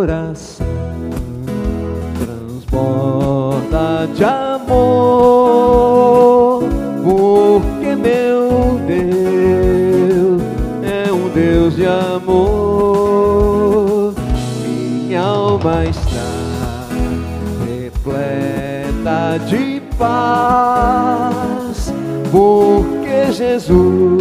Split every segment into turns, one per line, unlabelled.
coração transborda de amor, porque meu Deus é um Deus de amor. Minha alma está repleta de paz, porque Jesus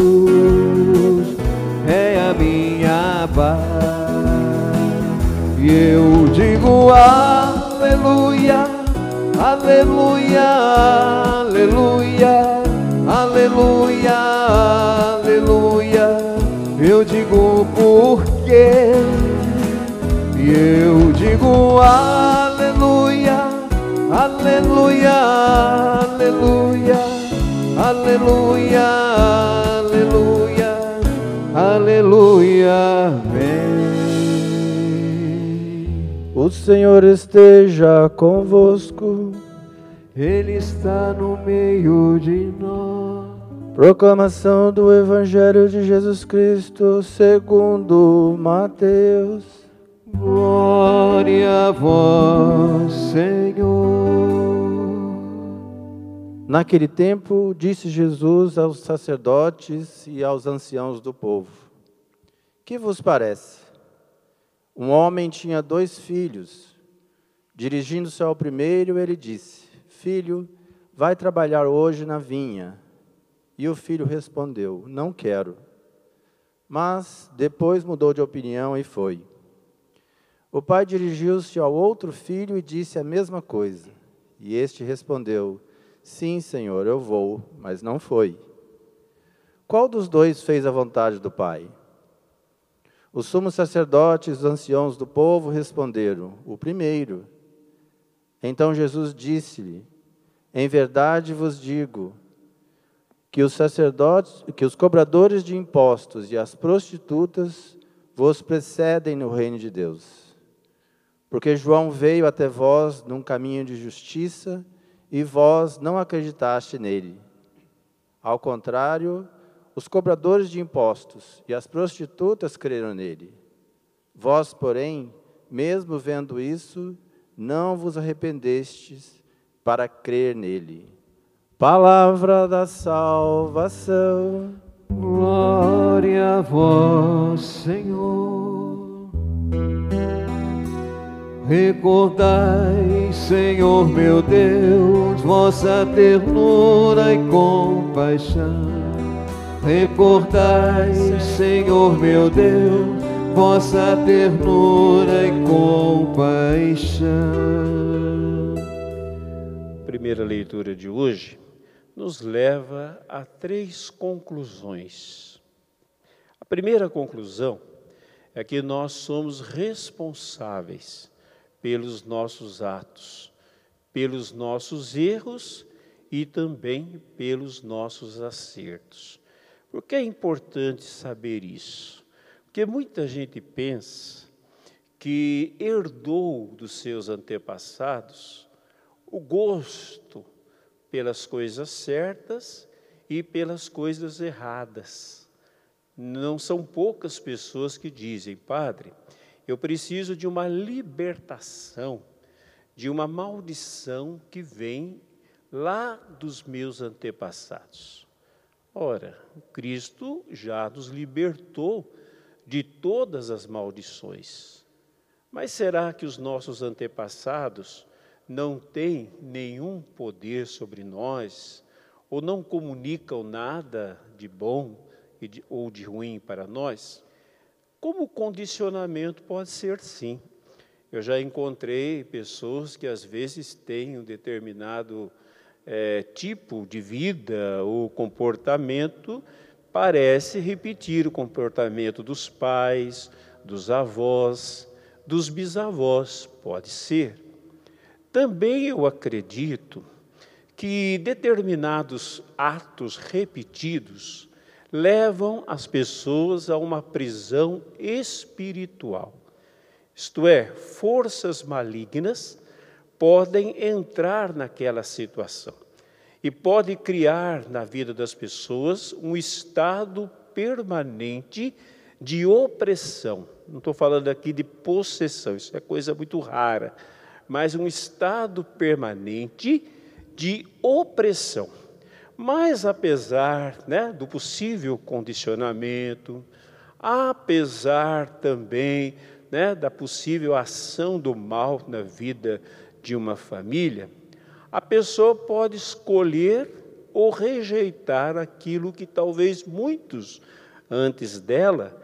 aleluia, aleluia, aleluia, aleluia. Eu digo porque, e eu digo aleluia, aleluia, aleluia, aleluia, aleluia, aleluia.
O Senhor esteja convosco.
Ele está no meio de nós.
Proclamação do Evangelho de Jesus Cristo segundo Mateus.
Glória a vós, Senhor.
Naquele tempo, disse Jesus aos sacerdotes e aos anciãos do povo: Que vos parece? Um homem tinha dois filhos. Dirigindo-se ao primeiro, ele disse: Filho, vai trabalhar hoje na vinha. E o filho respondeu: Não quero. Mas depois mudou de opinião e foi. O pai dirigiu-se ao outro filho e disse a mesma coisa. E este respondeu: Sim, senhor, eu vou, mas não foi. Qual dos dois fez a vontade do pai? Os sumos sacerdotes, os anciãos do povo responderam: O primeiro. Então Jesus disse-lhe: Em verdade vos digo que os sacerdotes, que os cobradores de impostos e as prostitutas vos precedem no reino de Deus. Porque João veio até vós num caminho de justiça e vós não acreditaste nele. Ao contrário, os cobradores de impostos e as prostitutas creram nele. Vós, porém, mesmo vendo isso, não vos arrependestes para crer nele. Palavra da salvação.
Glória a vós, Senhor. Recordai, Senhor meu Deus, vossa ternura e compaixão. Recordai, Senhor meu Deus, vossa ternura e compaixão.
Primeira leitura de hoje nos leva a três conclusões. A primeira conclusão é que nós somos responsáveis pelos nossos atos, pelos nossos erros e também pelos nossos acertos. Por que é importante saber isso? Porque muita gente pensa que herdou dos seus antepassados o gosto pelas coisas certas e pelas coisas erradas. Não são poucas pessoas que dizem, Padre, eu preciso de uma libertação de uma maldição que vem lá dos meus antepassados. Ora, Cristo já nos libertou de todas as maldições. Mas será que os nossos antepassados não têm nenhum poder sobre nós, ou não comunicam nada de bom ou de ruim para nós? Como condicionamento pode ser sim. Eu já encontrei pessoas que às vezes têm um determinado é, tipo de vida ou comportamento, parece repetir o comportamento dos pais, dos avós, dos bisavós, pode ser. Também eu acredito que determinados atos repetidos levam as pessoas a uma prisão espiritual. Isto é, forças malignas podem entrar naquela situação e pode criar na vida das pessoas um estado permanente de opressão, não estou falando aqui de possessão, isso é coisa muito rara, mas um estado permanente de opressão. Mas apesar né, do possível condicionamento, apesar também né, da possível ação do mal na vida de uma família, a pessoa pode escolher ou rejeitar aquilo que talvez muitos antes dela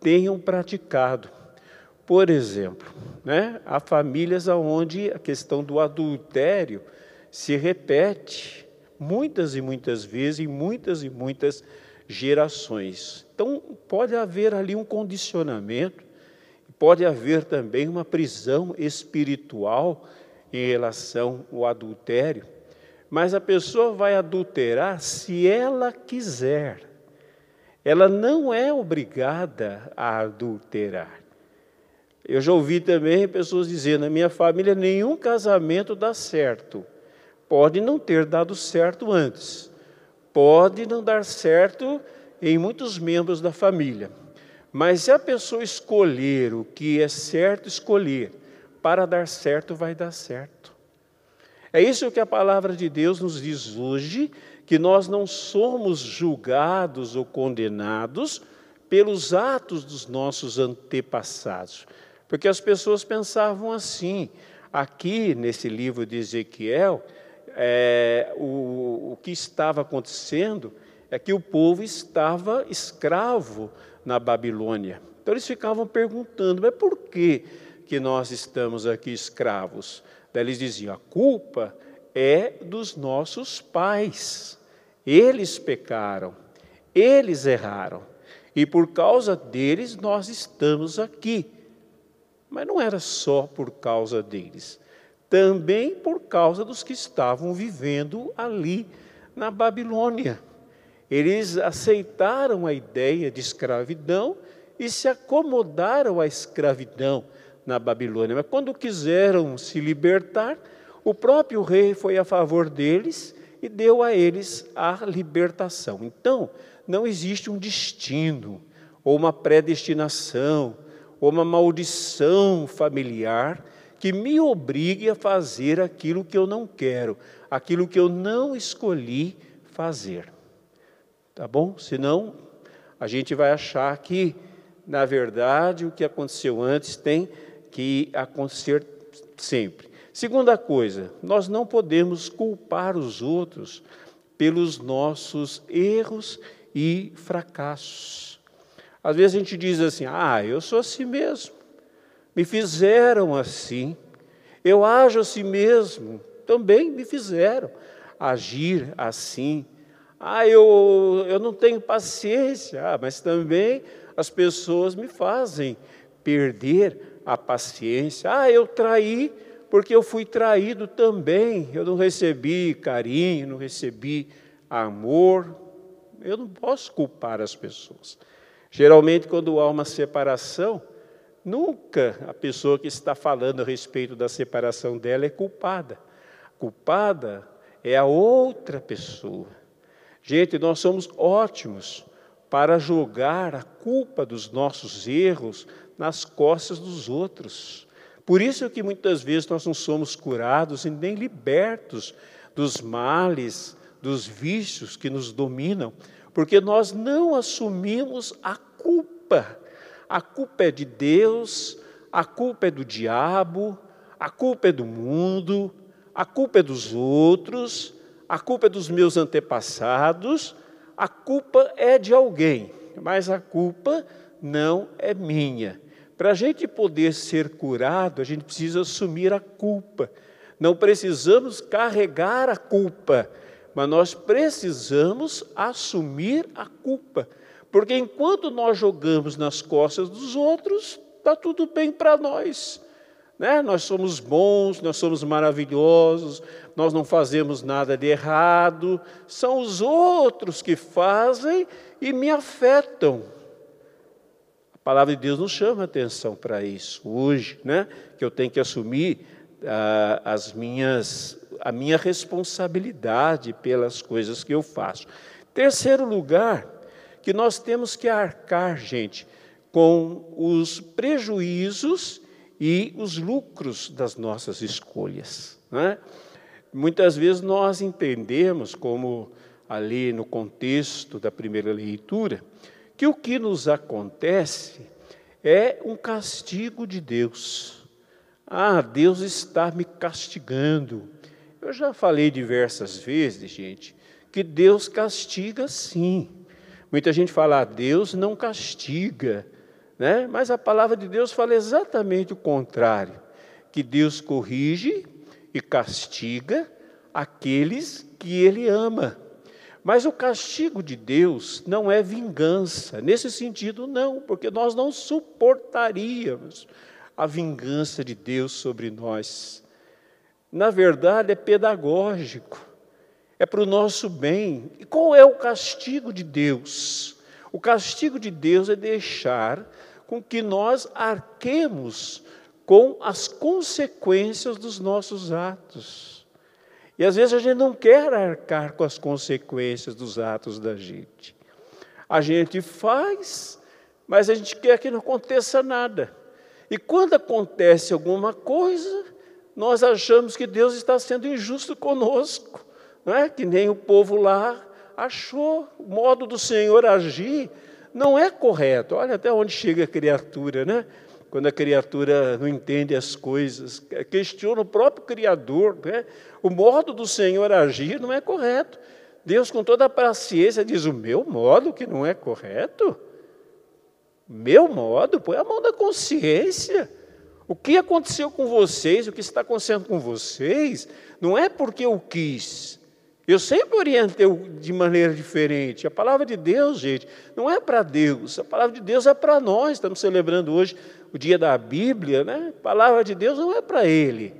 tenham praticado. Por exemplo, né, há famílias onde a questão do adultério se repete muitas e muitas vezes, em muitas e muitas gerações. Então, pode haver ali um condicionamento, pode haver também uma prisão espiritual em relação ao adultério, mas a pessoa vai adulterar se ela quiser. Ela não é obrigada a adulterar. Eu já ouvi também pessoas dizendo: na minha família nenhum casamento dá certo. Pode não ter dado certo antes, pode não dar certo em muitos membros da família, mas se a pessoa escolher o que é certo escolher, para dar certo, vai dar certo. É isso que a palavra de Deus nos diz hoje, que nós não somos julgados ou condenados pelos atos dos nossos antepassados. Porque as pessoas pensavam assim. Aqui, nesse livro de Ezequiel, é, o, o que estava acontecendo é que o povo estava escravo na Babilônia. Então eles ficavam perguntando, mas por que que nós estamos aqui escravos. Daí eles diziam: a culpa é dos nossos pais. Eles pecaram, eles erraram, e por causa deles nós estamos aqui. Mas não era só por causa deles, também por causa dos que estavam vivendo ali na Babilônia. Eles aceitaram a ideia de escravidão e se acomodaram à escravidão na Babilônia. Mas quando quiseram se libertar, o próprio rei foi a favor deles e deu a eles a libertação. Então, não existe um destino, ou uma predestinação, uma maldição familiar que me obrigue a fazer aquilo que eu não quero, aquilo que eu não escolhi fazer. Tá bom? Senão, a gente vai achar que, na verdade, o que aconteceu antes tem que acontecer sempre. Segunda coisa, nós não podemos culpar os outros pelos nossos erros e fracassos. Às vezes a gente diz assim: ah, eu sou assim mesmo, me fizeram assim, eu ajo assim mesmo, também me fizeram agir assim. Ah, eu, eu não tenho paciência, ah, mas também as pessoas me fazem perder a paciência. Ah, eu traí porque eu fui traído também. Eu não recebi carinho, não recebi amor. Eu não posso culpar as pessoas. Geralmente, quando há uma separação, nunca a pessoa que está falando a respeito da separação dela é culpada. Culpada é a outra pessoa. Gente, nós somos ótimos para julgar a culpa dos nossos erros nas costas dos outros. Por isso que muitas vezes nós não somos curados e nem libertos dos males, dos vícios que nos dominam, porque nós não assumimos a culpa. A culpa é de Deus, a culpa é do diabo, a culpa é do mundo, a culpa é dos outros, a culpa é dos meus antepassados, a culpa é de alguém, mas a culpa não é minha. Para a gente poder ser curado, a gente precisa assumir a culpa. Não precisamos carregar a culpa, mas nós precisamos assumir a culpa. Porque enquanto nós jogamos nas costas dos outros, está tudo bem para nós. Né? Nós somos bons, nós somos maravilhosos, nós não fazemos nada de errado, são os outros que fazem e me afetam. A palavra de Deus nos chama atenção para isso hoje, né? Que eu tenho que assumir ah, as minhas, a minha responsabilidade pelas coisas que eu faço. Terceiro lugar, que nós temos que arcar, gente, com os prejuízos e os lucros das nossas escolhas. Né? Muitas vezes nós entendemos, como ali no contexto da primeira leitura, que o que nos acontece é um castigo de Deus. Ah, Deus está me castigando. Eu já falei diversas vezes, gente, que Deus castiga sim. Muita gente fala, ah, Deus não castiga, né? mas a palavra de Deus fala exatamente o contrário: que Deus corrige e castiga aqueles que Ele ama. Mas o castigo de Deus não é vingança, nesse sentido, não, porque nós não suportaríamos a vingança de Deus sobre nós. Na verdade, é pedagógico, é para o nosso bem. E qual é o castigo de Deus? O castigo de Deus é deixar com que nós arquemos com as consequências dos nossos atos. E às vezes a gente não quer arcar com as consequências dos atos da gente. A gente faz, mas a gente quer que não aconteça nada. E quando acontece alguma coisa, nós achamos que Deus está sendo injusto conosco, não é? Que nem o povo lá achou o modo do Senhor agir não é correto. Olha até onde chega a criatura, né? quando a criatura não entende as coisas, questiona o próprio Criador. Né? O modo do Senhor agir não é correto. Deus, com toda a paciência, diz: O meu modo que não é correto? Meu modo? Põe a mão da consciência. O que aconteceu com vocês, o que está acontecendo com vocês, não é porque eu quis, eu sempre orientei de maneira diferente. A palavra de Deus, gente, não é para Deus, a palavra de Deus é para nós. Estamos celebrando hoje o dia da Bíblia, né? A palavra de Deus não é para Ele,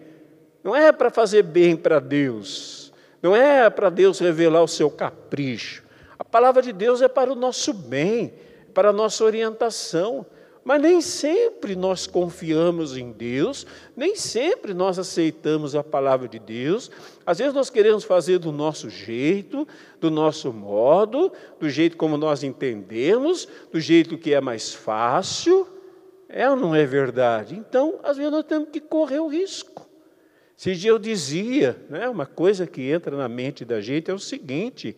não é para fazer bem para Deus, não é para Deus revelar o seu capricho. A palavra de Deus é para o nosso bem, para a nossa orientação. Mas nem sempre nós confiamos em Deus, nem sempre nós aceitamos a palavra de Deus. Às vezes nós queremos fazer do nosso jeito, do nosso modo, do jeito como nós entendemos, do jeito que é mais fácil. É ou não é verdade? Então, às vezes nós temos que correr o risco. Se eu dizia, né, uma coisa que entra na mente da gente é o seguinte: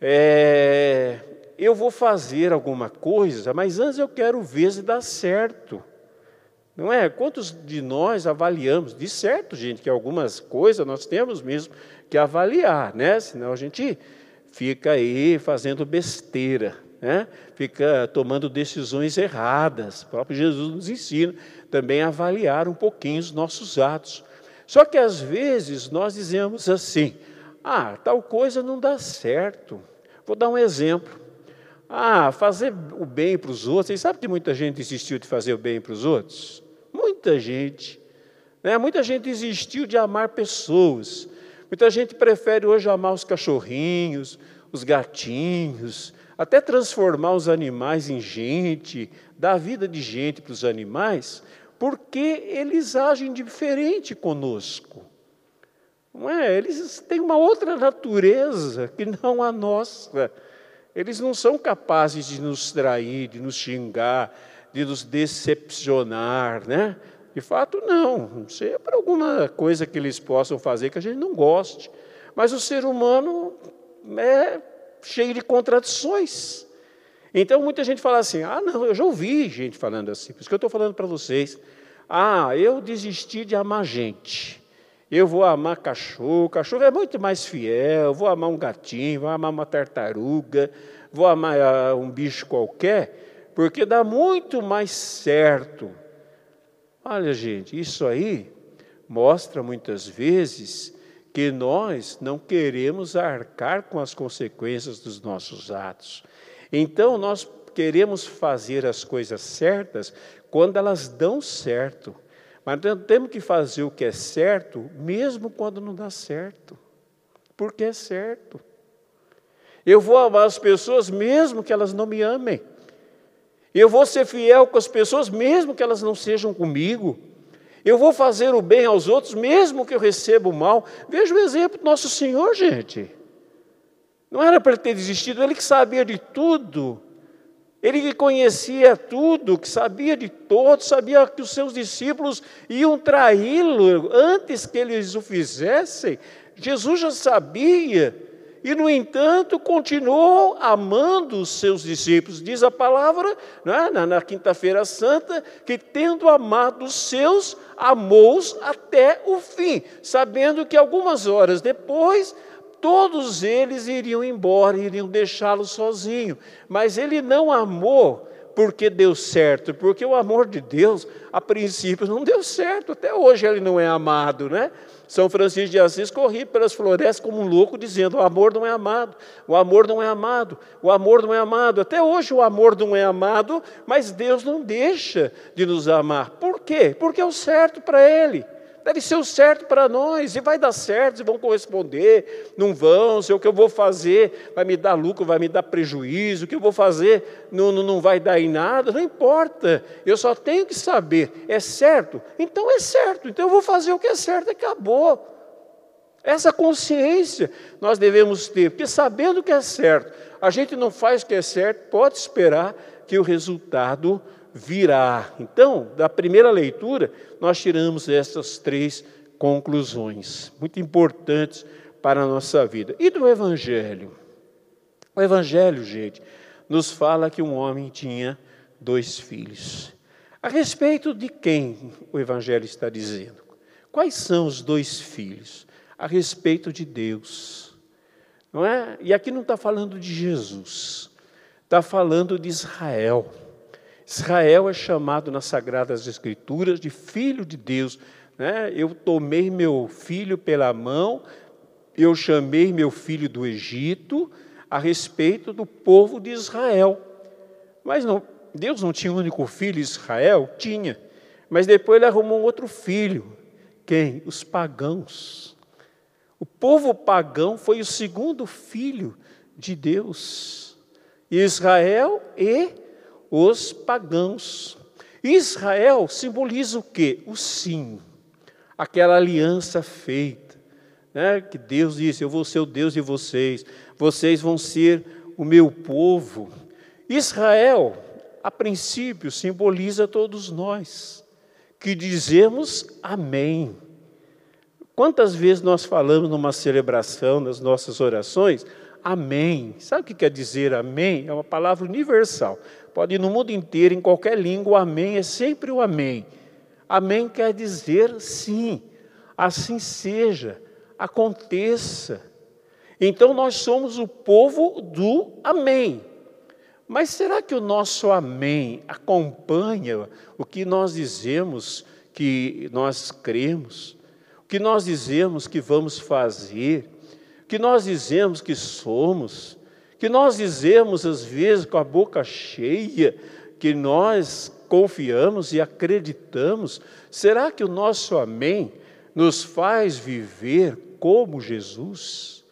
é, eu vou fazer alguma coisa, mas antes eu quero ver se dá certo. Não é? Quantos de nós avaliamos? De certo, gente, que algumas coisas nós temos mesmo que avaliar, né? Senão a gente fica aí fazendo besteira, né? Fica tomando decisões erradas. O próprio Jesus nos ensina também a avaliar um pouquinho os nossos atos. Só que às vezes nós dizemos assim: ah, tal coisa não dá certo. Vou dar um exemplo. Ah, fazer o bem para os outros. Vocês sabem que muita gente desistiu de fazer o bem para os outros? Muita gente. Né? Muita gente desistiu de amar pessoas. Muita gente prefere hoje amar os cachorrinhos, os gatinhos, até transformar os animais em gente, dar vida de gente para os animais, porque eles agem diferente conosco. Não é? Eles têm uma outra natureza que não a nossa. Eles não são capazes de nos trair, de nos xingar, de nos decepcionar, né? De fato, não. Não sei é para alguma coisa que eles possam fazer que a gente não goste. Mas o ser humano é cheio de contradições. Então, muita gente fala assim: ah, não, eu já ouvi gente falando assim, por isso que eu estou falando para vocês. Ah, eu desisti de amar gente. Eu vou amar cachorro, cachorro é muito mais fiel. Vou amar um gatinho, vou amar uma tartaruga, vou amar ah, um bicho qualquer, porque dá muito mais certo. Olha, gente, isso aí mostra muitas vezes que nós não queremos arcar com as consequências dos nossos atos. Então, nós queremos fazer as coisas certas quando elas dão certo. Mas temos que fazer o que é certo, mesmo quando não dá certo, porque é certo. Eu vou amar as pessoas mesmo que elas não me amem. Eu vou ser fiel com as pessoas mesmo que elas não sejam comigo. Eu vou fazer o bem aos outros mesmo que eu receba o mal. Veja o exemplo do nosso Senhor, gente. Não era para ele ter desistido, ele que sabia de tudo. Ele que conhecia tudo, que sabia de todos, sabia que os seus discípulos iam traí-lo antes que eles o fizessem. Jesus já sabia e, no entanto, continuou amando os seus discípulos. Diz a palavra, né, na, na Quinta-feira Santa, que tendo amado os seus, amou-os até o fim, sabendo que algumas horas depois todos eles iriam embora, iriam deixá-lo sozinho. Mas ele não amou porque deu certo, porque o amor de Deus, a princípio, não deu certo. Até hoje ele não é amado, né? São Francisco de Assis corria pelas florestas como um louco, dizendo: o amor não é amado, o amor não é amado, o amor não é amado. Até hoje o amor não é amado, mas Deus não deixa de nos amar. Por quê? Porque é o certo para Ele deve ser o certo para nós, e vai dar certo, e vão corresponder, não vão, se o que eu vou fazer vai me dar lucro, vai me dar prejuízo, o que eu vou fazer não, não, não vai dar em nada, não importa, eu só tenho que saber, é certo? Então é certo, então eu vou fazer o que é certo, acabou. Essa consciência nós devemos ter, porque sabendo que é certo, a gente não faz o que é certo, pode esperar que o resultado virá. Então, da primeira leitura, nós tiramos essas três conclusões, muito importantes para a nossa vida. E do Evangelho? O Evangelho, gente, nos fala que um homem tinha dois filhos. A respeito de quem o Evangelho está dizendo? Quais são os dois filhos? A respeito de Deus. Não é? E aqui não está falando de Jesus, está falando de Israel. Israel é chamado nas Sagradas Escrituras de filho de Deus. Né? Eu tomei meu filho pela mão, eu chamei meu filho do Egito a respeito do povo de Israel. Mas não, Deus não tinha um único filho, Israel? Tinha. Mas depois ele arrumou um outro filho. Quem? Os pagãos. O povo pagão foi o segundo filho de Deus. Israel e os pagãos. Israel simboliza o quê? O sim, aquela aliança feita, né? que Deus disse: Eu vou ser o Deus de vocês, vocês vão ser o meu povo. Israel, a princípio, simboliza todos nós, que dizemos amém. Quantas vezes nós falamos numa celebração, nas nossas orações, amém? Sabe o que quer dizer amém? É uma palavra universal. Pode ir no mundo inteiro, em qualquer língua, amém é sempre o amém. Amém quer dizer sim, assim seja, aconteça. Então nós somos o povo do amém. Mas será que o nosso amém acompanha o que nós dizemos que nós cremos? O que nós dizemos que vamos fazer? O que nós dizemos que somos? Que nós dizemos às vezes com a boca cheia que nós confiamos e acreditamos, será que o nosso amém nos faz viver como Jesus?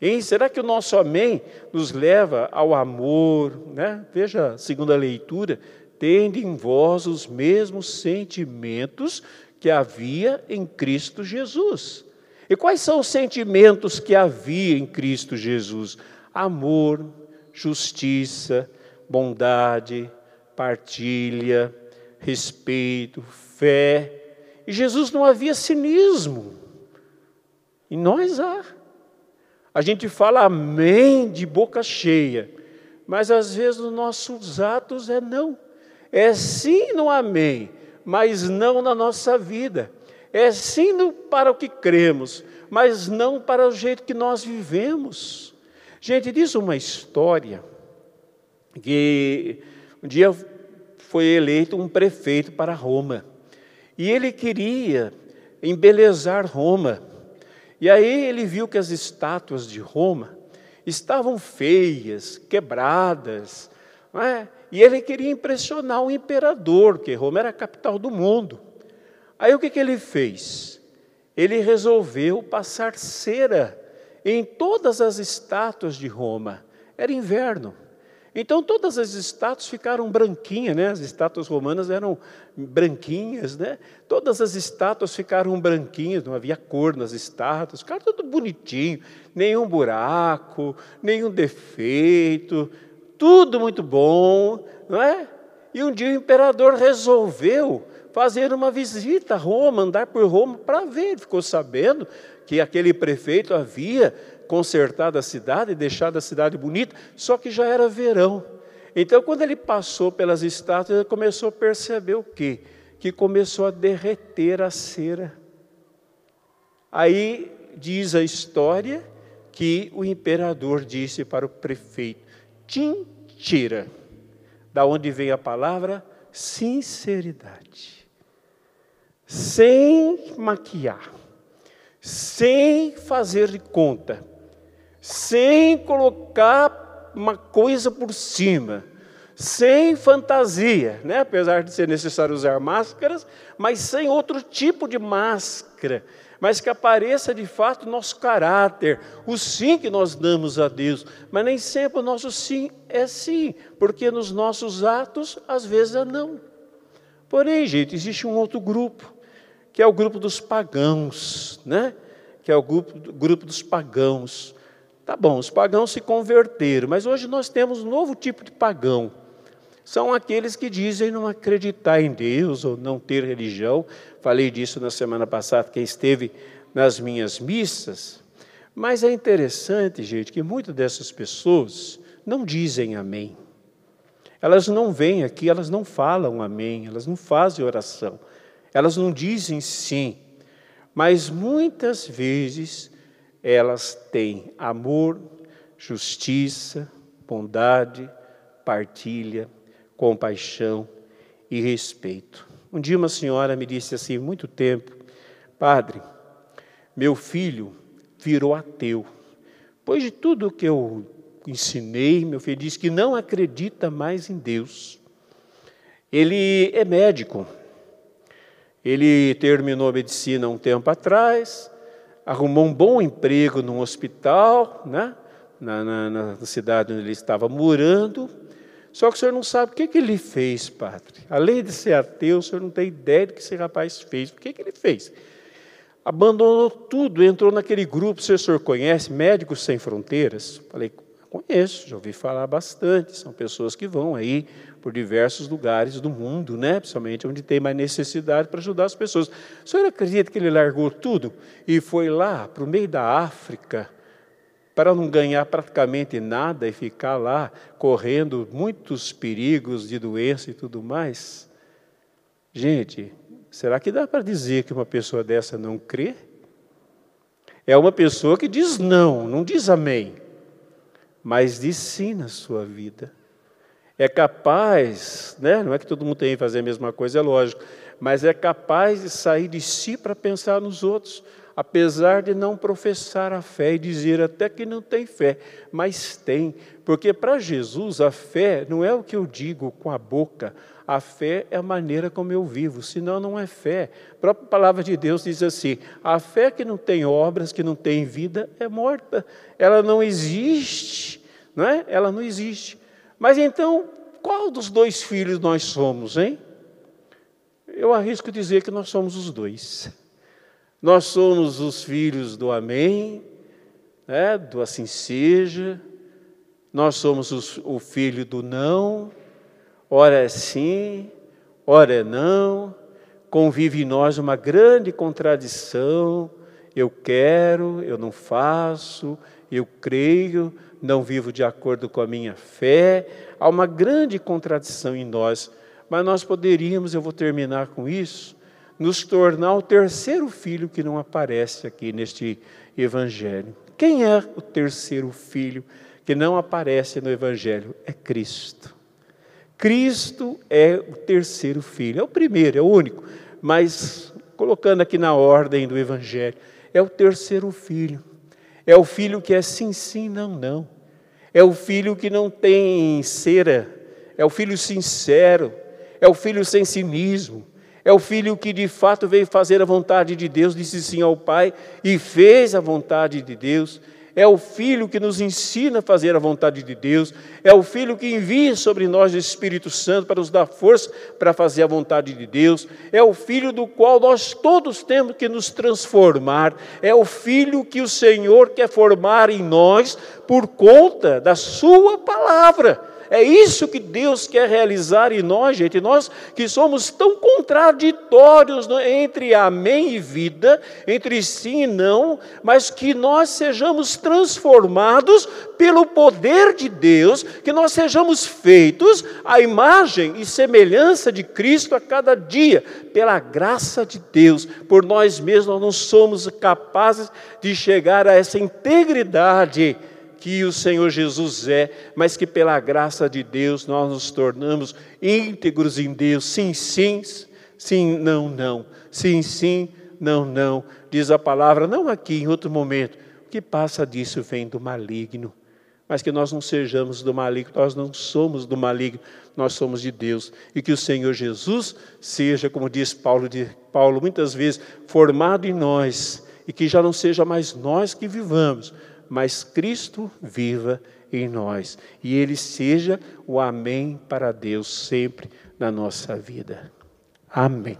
Hein? Será que o nosso amém nos leva ao amor? Né? Veja a segunda leitura, tende em vós os mesmos sentimentos que havia em Cristo Jesus. E quais são os sentimentos que havia em Cristo Jesus? Amor, justiça, bondade, partilha, respeito, fé. E Jesus não havia cinismo. E nós há. A gente fala amém de boca cheia, mas às vezes os nossos atos é não. É sim no amém, mas não na nossa vida. É sim no, para o que cremos, mas não para o jeito que nós vivemos. Gente, diz uma história que um dia foi eleito um prefeito para Roma. E ele queria embelezar Roma. E aí ele viu que as estátuas de Roma estavam feias, quebradas, é? e ele queria impressionar o imperador, que Roma era a capital do mundo. Aí o que, que ele fez? Ele resolveu passar cera em todas as estátuas de Roma. Era inverno. Então todas as estátuas ficaram branquinhas, né? As estátuas romanas eram branquinhas, né? Todas as estátuas ficaram branquinhas, não havia cor nas estátuas, ficaram tudo bonitinho, nenhum buraco, nenhum defeito, tudo muito bom, não é? E um dia o imperador resolveu fazer uma visita a Roma, andar por Roma para ver. Ele ficou sabendo que aquele prefeito havia consertado a cidade, deixado a cidade bonita, só que já era verão. Então, quando ele passou pelas estátuas, ele começou a perceber o quê? Que começou a derreter a cera. Aí diz a história que o imperador disse para o prefeito: Tintira, da onde vem a palavra sinceridade, sem maquiar, sem fazer de conta, sem colocar uma coisa por cima, sem fantasia, né? apesar de ser necessário usar máscaras, mas sem outro tipo de máscara, mas que apareça de fato nosso caráter, o sim que nós damos a Deus, mas nem sempre o nosso sim é sim, porque nos nossos atos às vezes é não. Porém, gente, existe um outro grupo, que é o grupo dos pagãos, né? Que é o grupo, grupo dos pagãos Tá bom, os pagãos se converteram, mas hoje nós temos um novo tipo de pagão. São aqueles que dizem não acreditar em Deus ou não ter religião. Falei disso na semana passada, quem esteve nas minhas missas. Mas é interessante, gente, que muitas dessas pessoas não dizem amém. Elas não vêm aqui, elas não falam amém, elas não fazem oração, elas não dizem sim. Mas muitas vezes elas têm amor, justiça, bondade, partilha, compaixão e respeito. Um dia uma senhora me disse assim, muito tempo, Padre, meu filho virou ateu. Pois de tudo que eu ensinei, meu filho disse que não acredita mais em Deus. Ele é médico. Ele terminou a medicina um tempo atrás, arrumou um bom emprego num hospital, né? na, na, na cidade onde ele estava morando. Só que o senhor não sabe o que, que ele fez, padre. Além de ser ateu, o senhor não tem ideia do que esse rapaz fez. O que, que ele fez? Abandonou tudo, entrou naquele grupo, o senhor conhece, Médicos Sem Fronteiras? Falei, conheço, já ouvi falar bastante. São pessoas que vão aí por diversos lugares do mundo, né? principalmente onde tem mais necessidade para ajudar as pessoas. O senhor acredita que ele largou tudo e foi lá para o meio da África para não ganhar praticamente nada e ficar lá correndo muitos perigos de doença e tudo mais? Gente, será que dá para dizer que uma pessoa dessa não crê? É uma pessoa que diz não, não diz amém, mas diz sim na sua vida é capaz, né? não é que todo mundo tem que fazer a mesma coisa, é lógico, mas é capaz de sair de si para pensar nos outros, apesar de não professar a fé e dizer até que não tem fé, mas tem, porque para Jesus a fé não é o que eu digo com a boca, a fé é a maneira como eu vivo, senão não é fé. A própria palavra de Deus diz assim: a fé que não tem obras, que não tem vida, é morta, ela não existe, não é? Ela não existe. Mas então, qual dos dois filhos nós somos, hein? Eu arrisco dizer que nós somos os dois. Nós somos os filhos do Amém, né, do assim seja. Nós somos os, o filho do não. Ora é sim, ora é não. Convive em nós uma grande contradição. Eu quero, eu não faço, eu creio, não vivo de acordo com a minha fé. Há uma grande contradição em nós, mas nós poderíamos, eu vou terminar com isso, nos tornar o terceiro filho que não aparece aqui neste evangelho. Quem é o terceiro filho que não aparece no evangelho? É Cristo. Cristo é o terceiro filho, é o primeiro, é o único, mas colocando aqui na ordem do evangelho, é o terceiro filho. É o filho que é sim, sim, não, não. É o filho que não tem cera. É o filho sincero. É o filho sem cinismo. É o filho que de fato veio fazer a vontade de Deus, disse sim ao Pai e fez a vontade de Deus é o Filho que nos ensina a fazer a vontade de Deus, é o Filho que envia sobre nós o Espírito Santo para nos dar força para fazer a vontade de Deus, é o Filho do qual nós todos temos que nos transformar, é o Filho que o Senhor quer formar em nós por conta da Sua palavra. É isso que Deus quer realizar em nós, gente. Nós que somos tão contraditórios entre amém e vida, entre sim e não, mas que nós sejamos transformados pelo poder de Deus, que nós sejamos feitos à imagem e semelhança de Cristo a cada dia, pela graça de Deus. Por nós mesmos nós não somos capazes de chegar a essa integridade que o Senhor Jesus é, mas que pela graça de Deus nós nos tornamos íntegros em Deus. Sim, sim, sim, não, não. Sim, sim, não, não. Diz a palavra, não aqui, em outro momento. O que passa disso vem do maligno. Mas que nós não sejamos do maligno, nós não somos do maligno, nós somos de Deus. E que o Senhor Jesus seja, como diz Paulo, de, Paulo muitas vezes, formado em nós, e que já não seja mais nós que vivamos, mas Cristo viva em nós e Ele seja o Amém para Deus sempre na nossa vida. Amém.